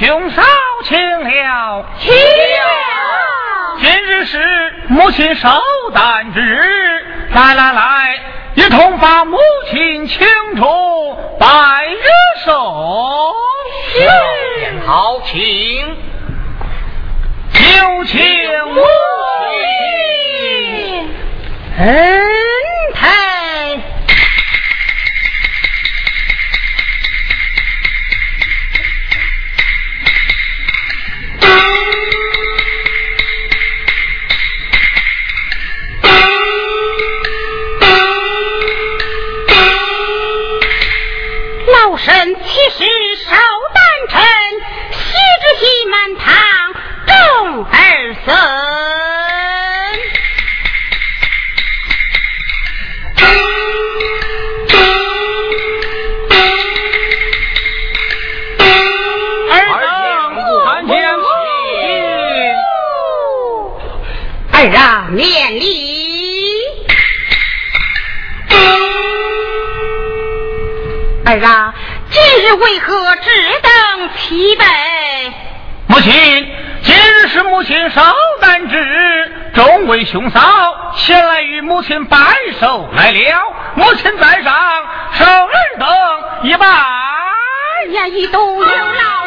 兄嫂请了，请了。今日是母亲寿诞之日，来来来，一同把母亲庆祝拜日寿。是，好，请有请母亲。恩泰。神儿，儿啊，今日为何只等齐备？母亲，是母亲稍难之日，众位兄嫂前来与母亲拜寿来了。母亲在上，受尔等一拜。哎呀，一度有劳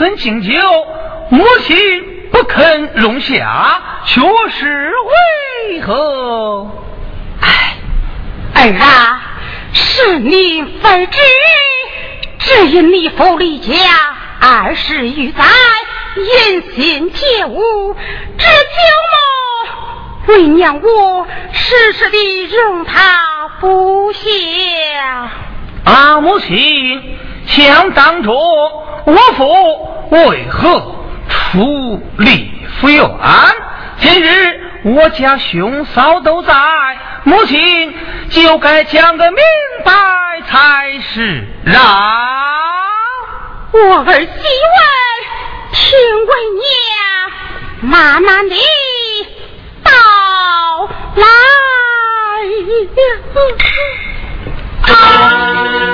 孙孙敬酒，母亲不肯容下，却是为何？哎，儿啊，是你非知，只因你父离家二十余载，言行皆无，这酒么，为娘我时时的容他不下。啊，母亲，想当初我父为何出离府院？今日我家兄嫂都在，母亲就该讲个明白才是啊！我儿媳问，听为娘慢慢的到来。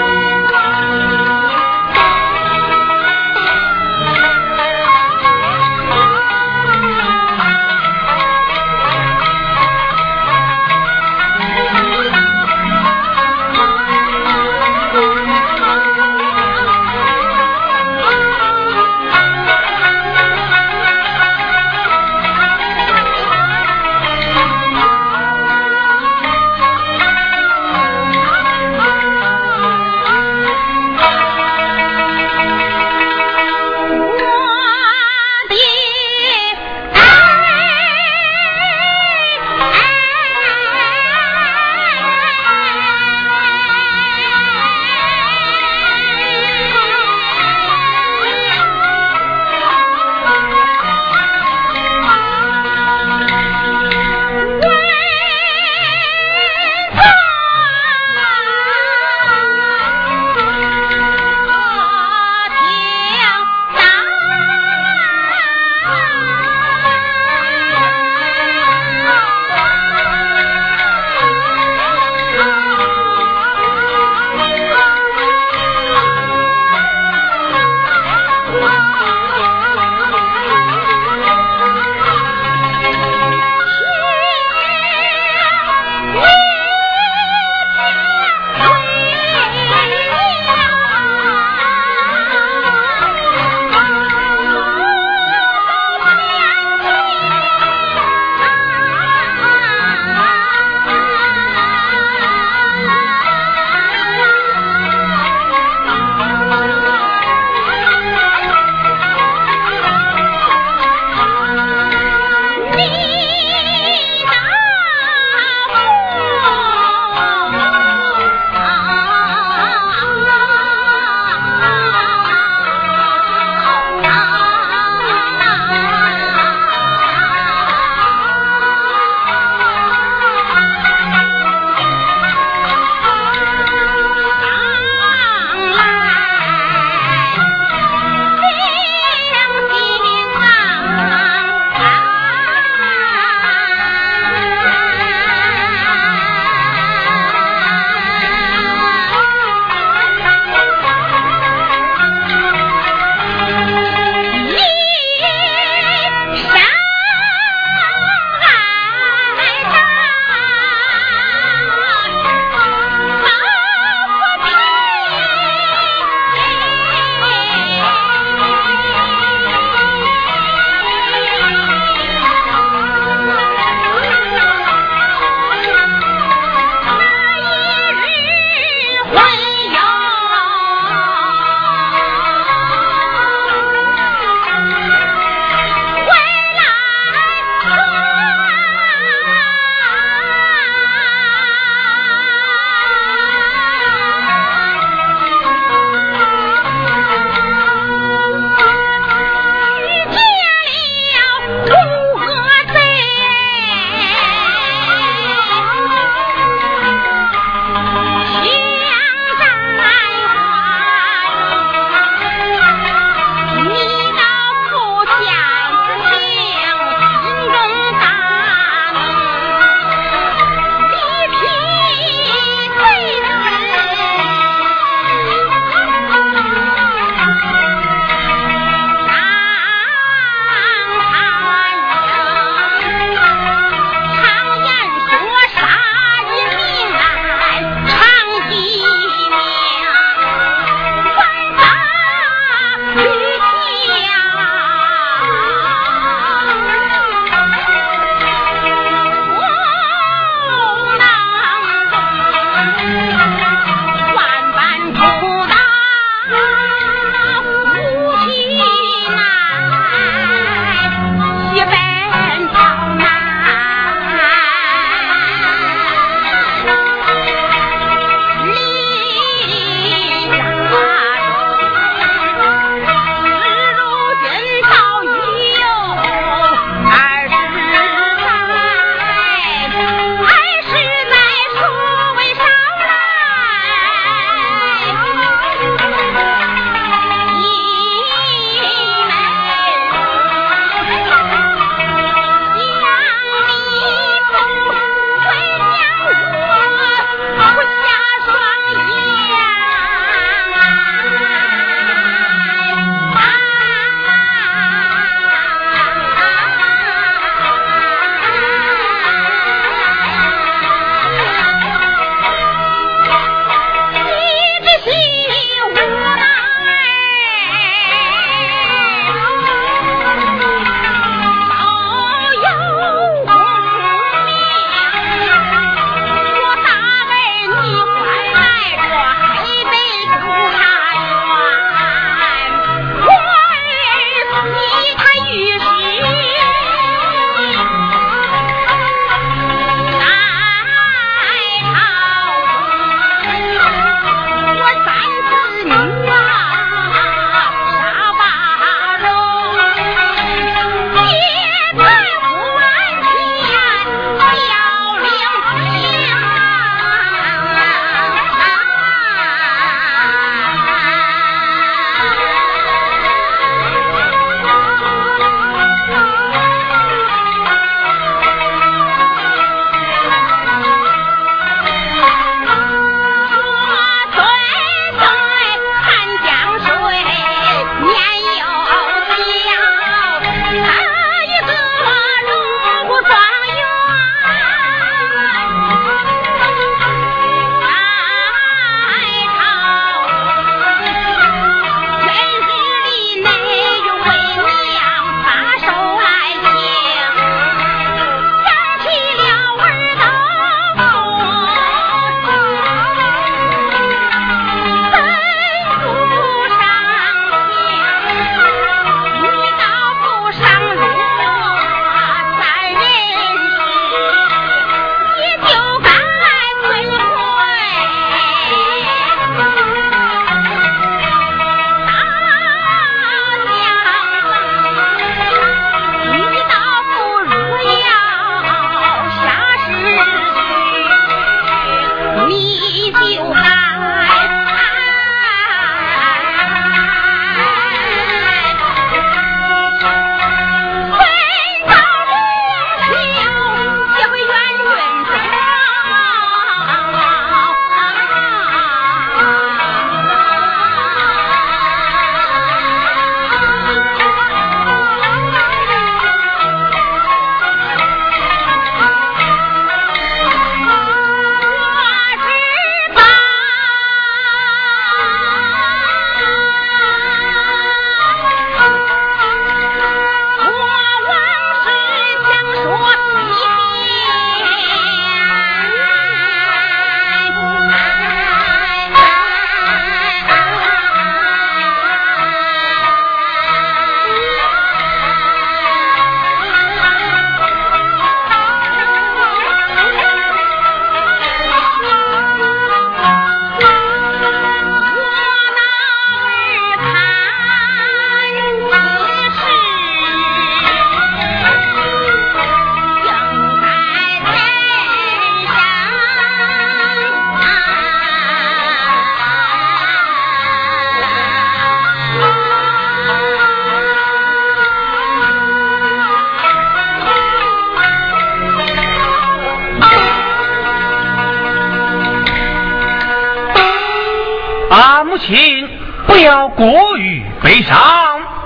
亲，不要过于悲伤。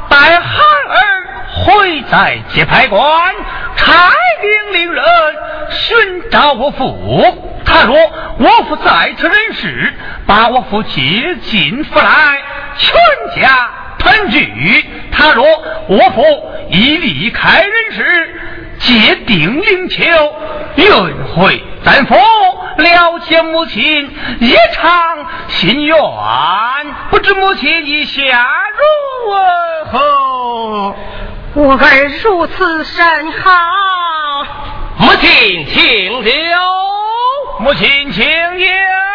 待孩儿回在节牌关，差兵令人寻找我父。他若我父在此人世，把我父接进府来，全家团聚。他若我父已离开人世，借定灵丘，运回咱府。了解母亲一场心愿，不知母亲意下如何？我儿如此甚好，母亲请留，母亲请留。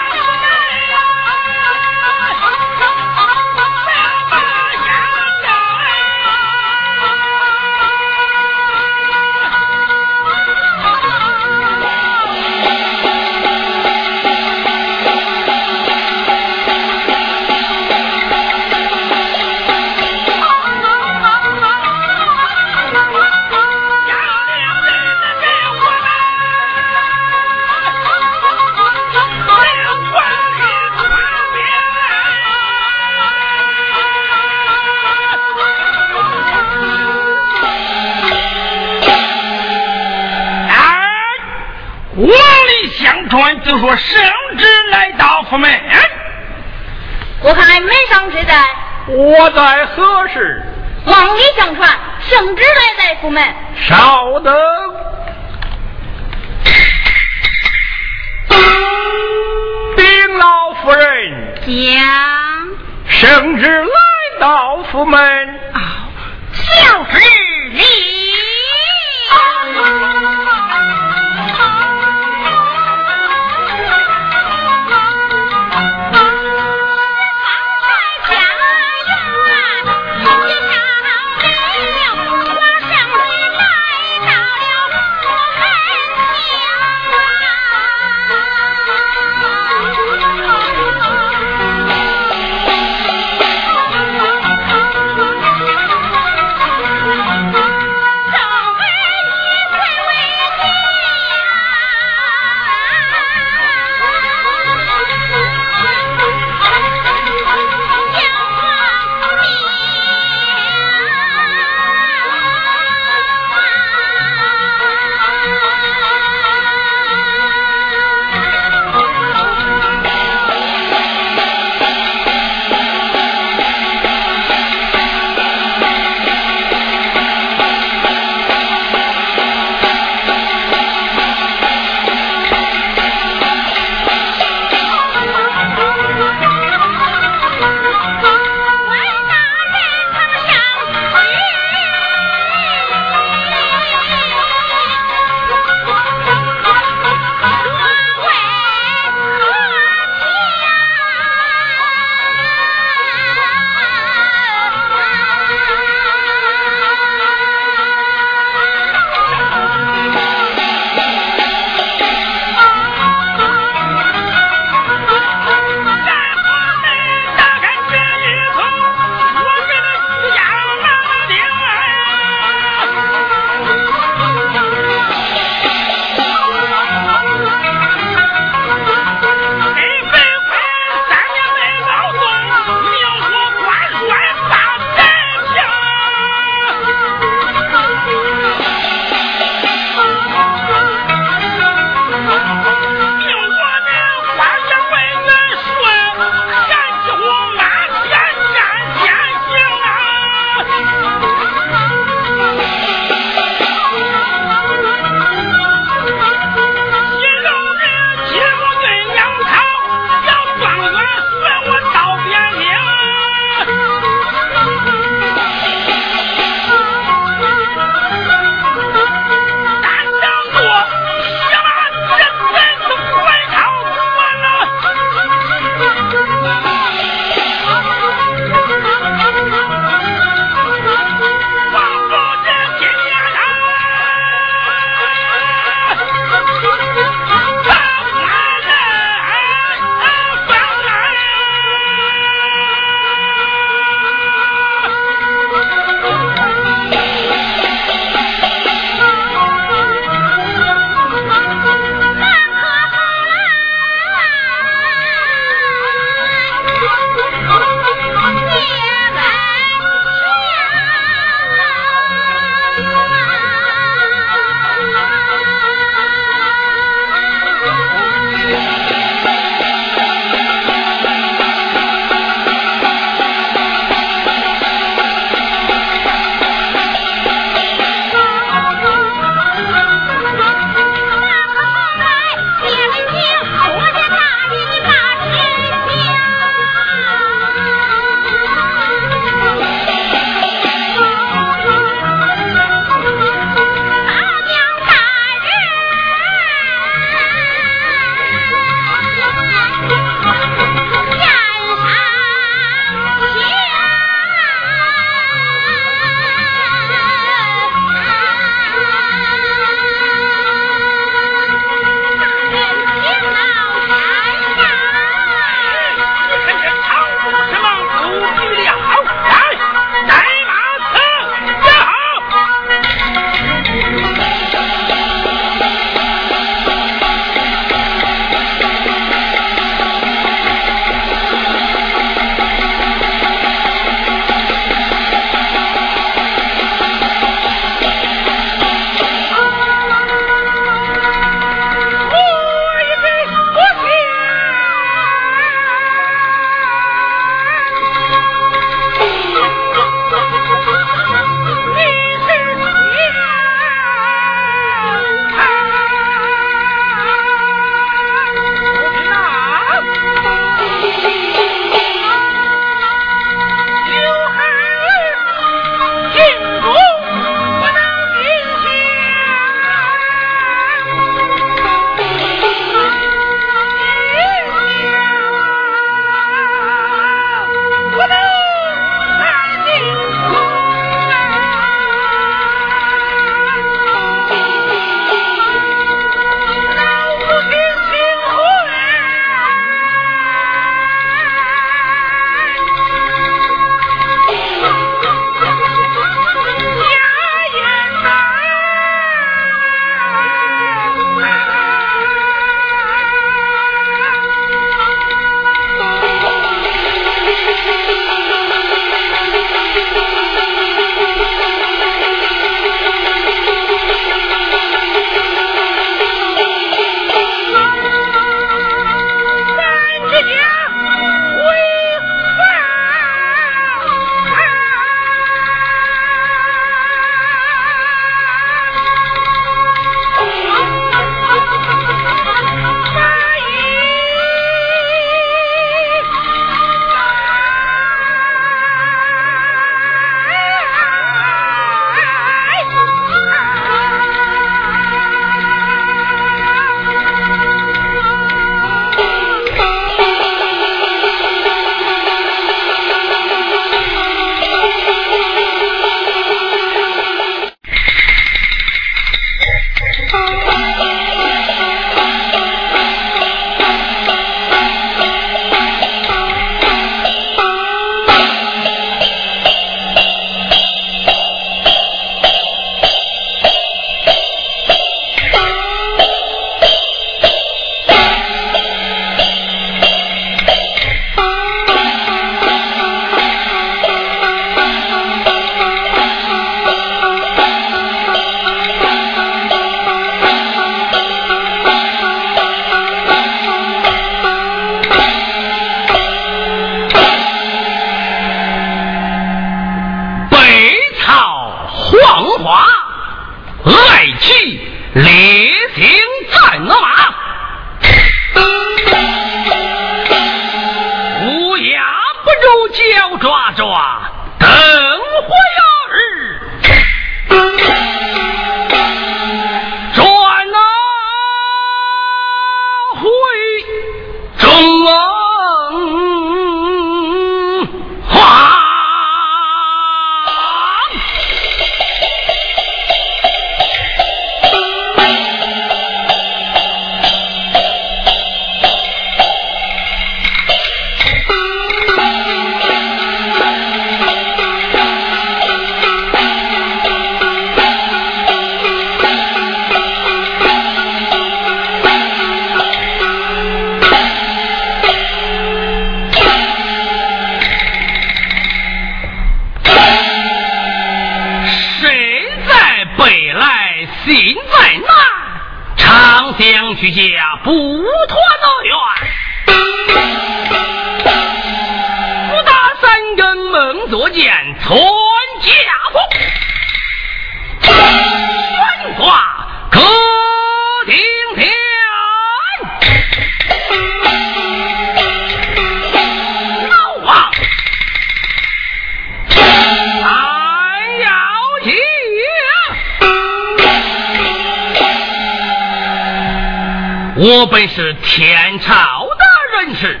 我本是天朝的人士，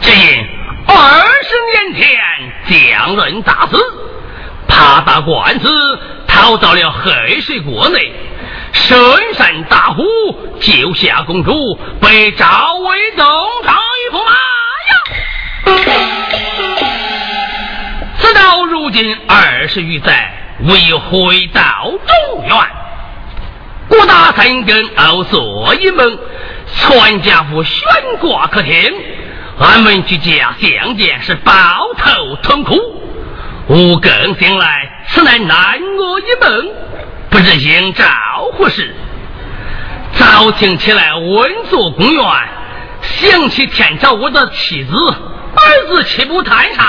只因二十年前将人大死，怕打官司逃到了黑水国内，深山大虎救下公主，被赵威东厂一驸马呀！此到如今二十余载，未回到中原。郭大三根奥索一门，全家福悬挂客厅。俺们居家相见是抱头痛哭。吾更醒来，此乃难我一梦，不知应召何时。早听起来稳坐公园，想起天朝我的妻子儿子，岂不叹煞？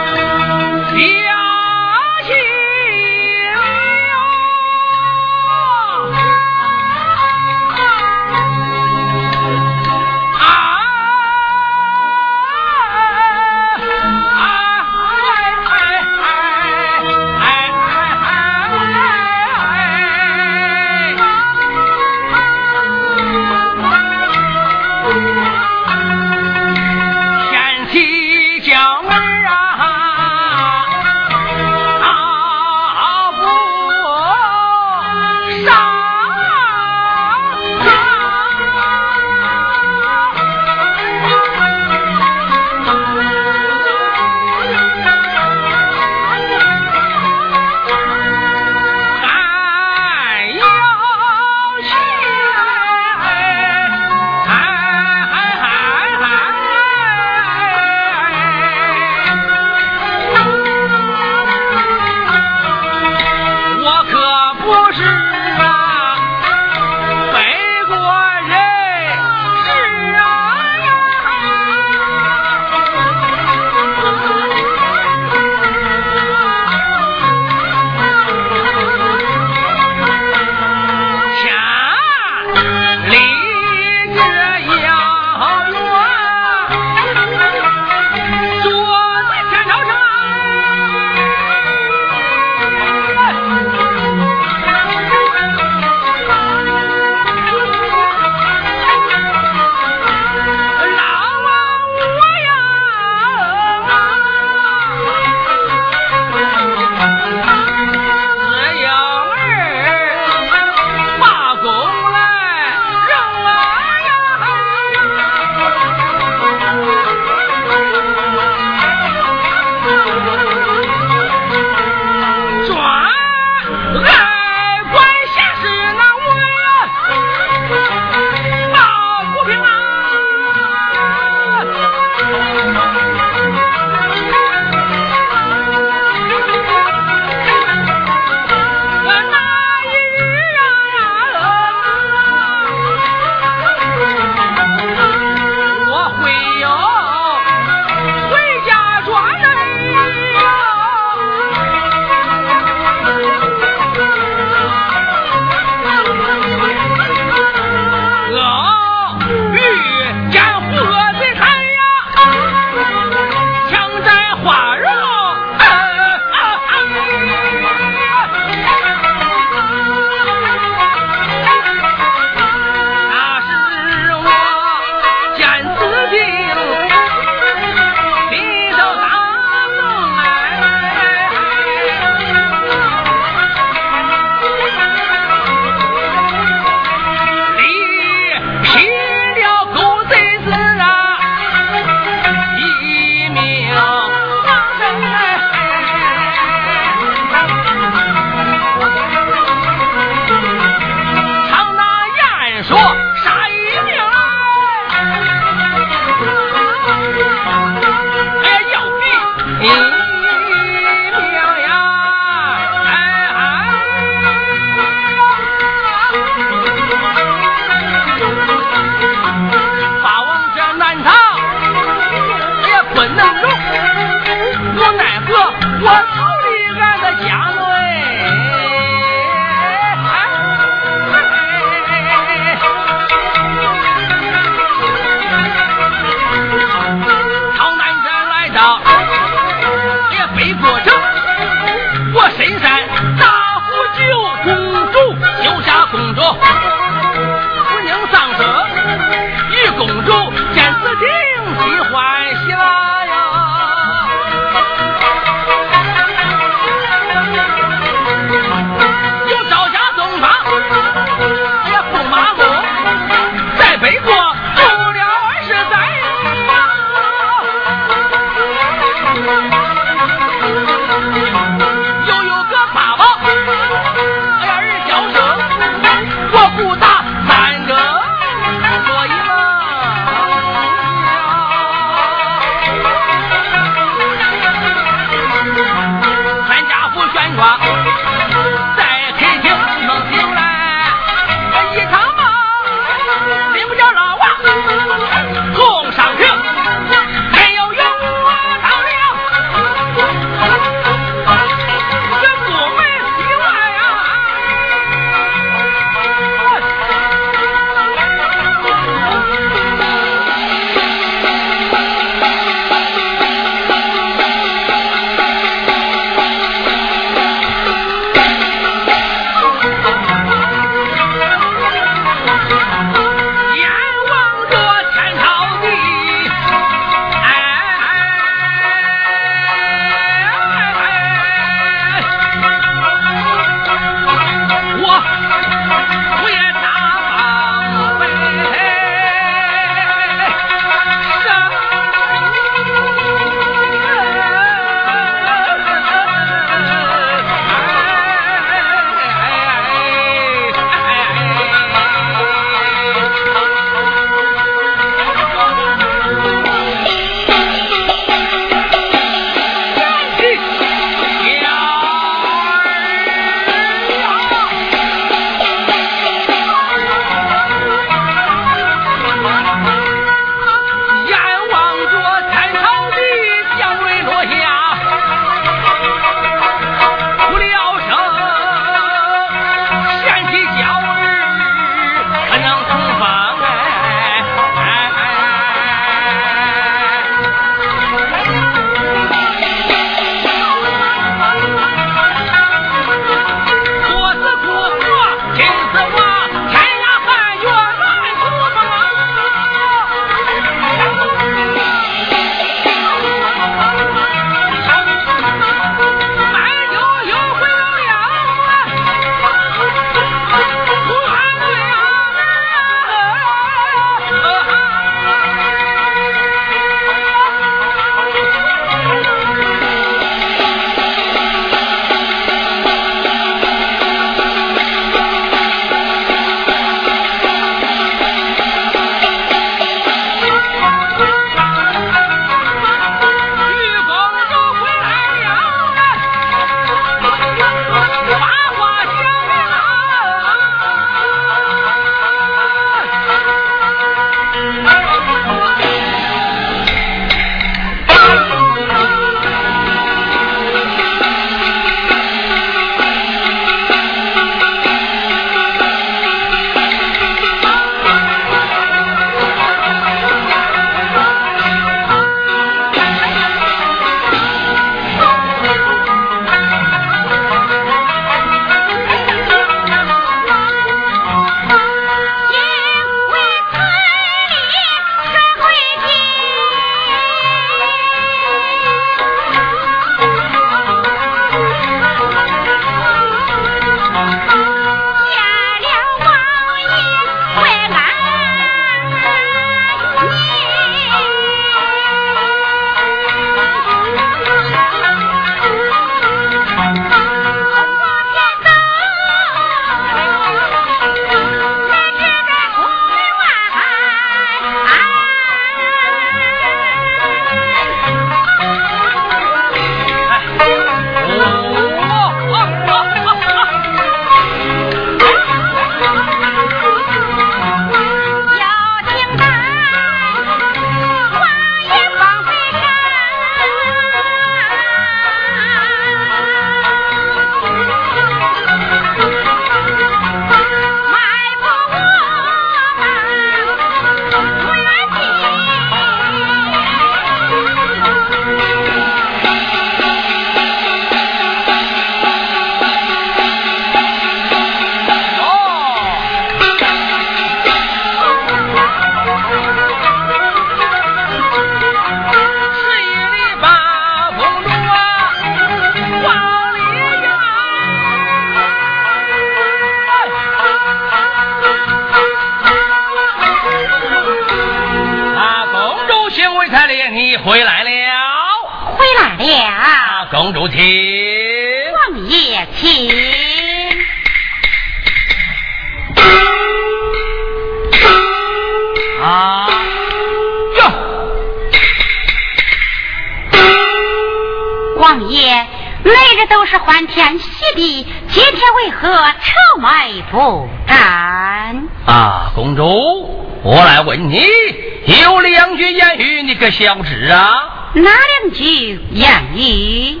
语，你可晓知啊？哪两句言语？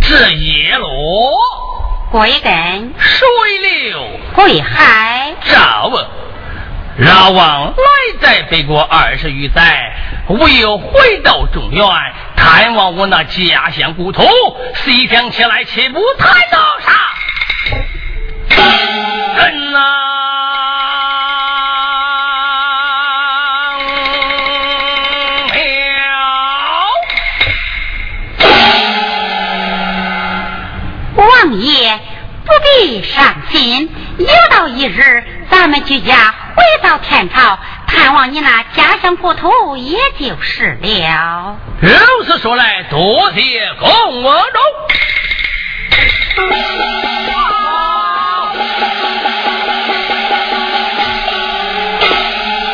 这叶落归根，水流归海。赵老王来在北国二十余载，唯有回到中原，探望我那家乡故土。细想起来，岂不太闹啥？我们举家回到天朝，探望你那家乡故土，也就是了。如此说来，多谢公主。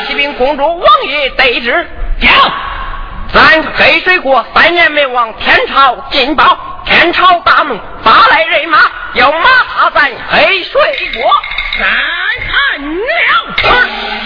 启禀公主，王爷得知，讲，咱黑水国三年没往天朝进报。天朝大怒，发来人马，要马踏咱黑水国，三看了。